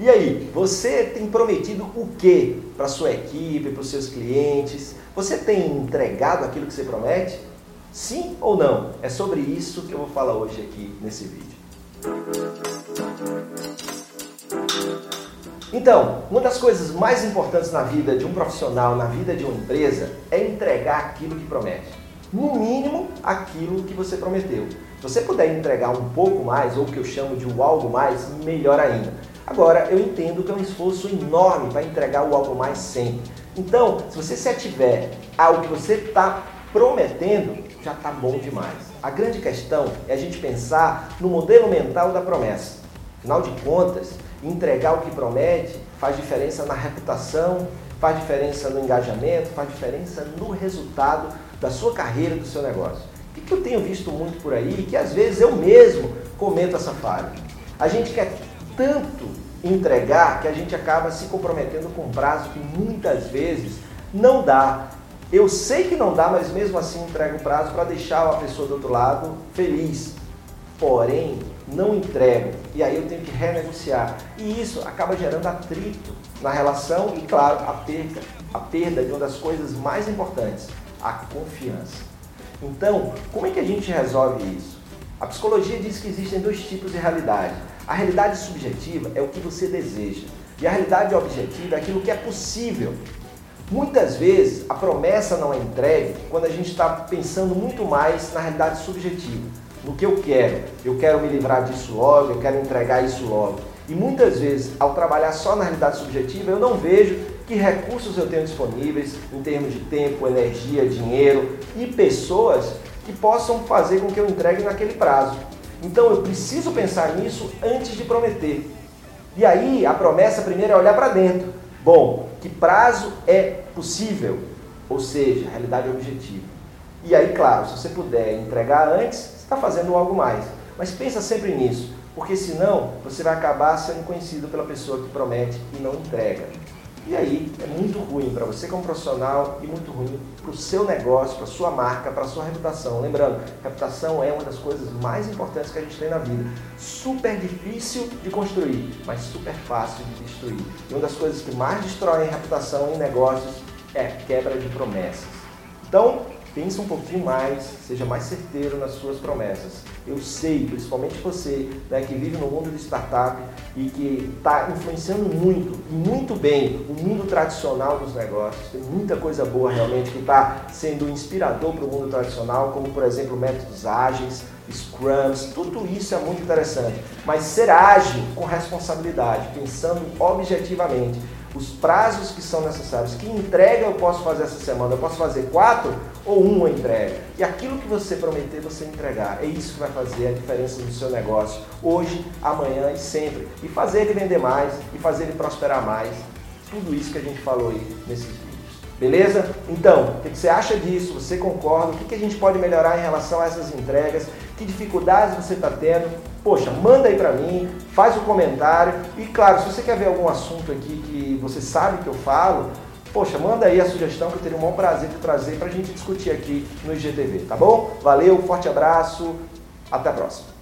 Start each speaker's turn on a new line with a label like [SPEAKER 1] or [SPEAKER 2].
[SPEAKER 1] E aí, você tem prometido o que para sua equipe, para os seus clientes? Você tem entregado aquilo que você promete? Sim ou não? É sobre isso que eu vou falar hoje aqui nesse vídeo. Então, uma das coisas mais importantes na vida de um profissional, na vida de uma empresa, é entregar aquilo que promete. No mínimo, aquilo que você prometeu. Se você puder entregar um pouco mais, ou o que eu chamo de um algo mais, melhor ainda. Agora, eu entendo que é um esforço enorme para entregar o algo mais sempre. Então, se você se ativer ao que você está prometendo, já está bom demais. A grande questão é a gente pensar no modelo mental da promessa. Afinal de contas, entregar o que promete faz diferença na reputação, faz diferença no engajamento, faz diferença no resultado da sua carreira, do seu negócio. O que eu tenho visto muito por aí, que às vezes eu mesmo cometo essa falha. A gente quer tanto entregar que a gente acaba se comprometendo com um prazo que muitas vezes não dá. Eu sei que não dá, mas mesmo assim entrego o prazo para deixar a pessoa do outro lado feliz. Porém, não entrego. E aí eu tenho que renegociar. E isso acaba gerando atrito na relação e, claro, a perda, a perda de uma das coisas mais importantes, a confiança. Então, como é que a gente resolve isso? A psicologia diz que existem dois tipos de realidade. A realidade subjetiva é o que você deseja. E a realidade objetiva é aquilo que é possível Muitas vezes a promessa não é entregue quando a gente está pensando muito mais na realidade subjetiva, no que eu quero. Eu quero me livrar disso logo, eu quero entregar isso logo. E muitas vezes, ao trabalhar só na realidade subjetiva, eu não vejo que recursos eu tenho disponíveis em termos de tempo, energia, dinheiro e pessoas que possam fazer com que eu entregue naquele prazo. Então eu preciso pensar nisso antes de prometer. E aí a promessa primeiro é olhar para dentro. Bom, que prazo é possível? Ou seja, realidade objetiva. E aí, claro, se você puder entregar antes, você está fazendo algo mais. Mas pensa sempre nisso, porque senão você vai acabar sendo conhecido pela pessoa que promete e não entrega. E aí é muito ruim para você como profissional e muito ruim para o seu negócio, para a sua marca, para a sua reputação. Lembrando, reputação é uma das coisas mais importantes que a gente tem na vida. Super difícil de construir, mas super fácil de destruir. E uma das coisas que mais destroem reputação em negócios é quebra de promessas. Então, Pensa um pouquinho mais, seja mais certeiro nas suas promessas. Eu sei, principalmente você né, que vive no mundo de startup e que está influenciando muito e muito bem o mundo tradicional dos negócios. Tem muita coisa boa realmente que está sendo inspirador para o mundo tradicional, como por exemplo métodos ágeis, scrums, tudo isso é muito interessante. Mas ser ágil com responsabilidade, pensando objetivamente os prazos que são necessários. Que entrega eu posso fazer essa semana? Eu posso fazer quatro ou uma entrega? E aquilo que você prometer, você entregar. É isso que vai fazer a diferença no seu negócio, hoje, amanhã e sempre. E fazer ele vender mais e fazer ele prosperar mais. Tudo isso que a gente falou aí nesses. Beleza? Então, o que você acha disso? Você concorda? O que a gente pode melhorar em relação a essas entregas? Que dificuldades você está tendo? Poxa, manda aí para mim, faz um comentário. E claro, se você quer ver algum assunto aqui que você sabe que eu falo, poxa, manda aí a sugestão que eu teria o maior prazer de trazer para a gente discutir aqui no IGTV, tá bom? Valeu, forte abraço, até a próxima.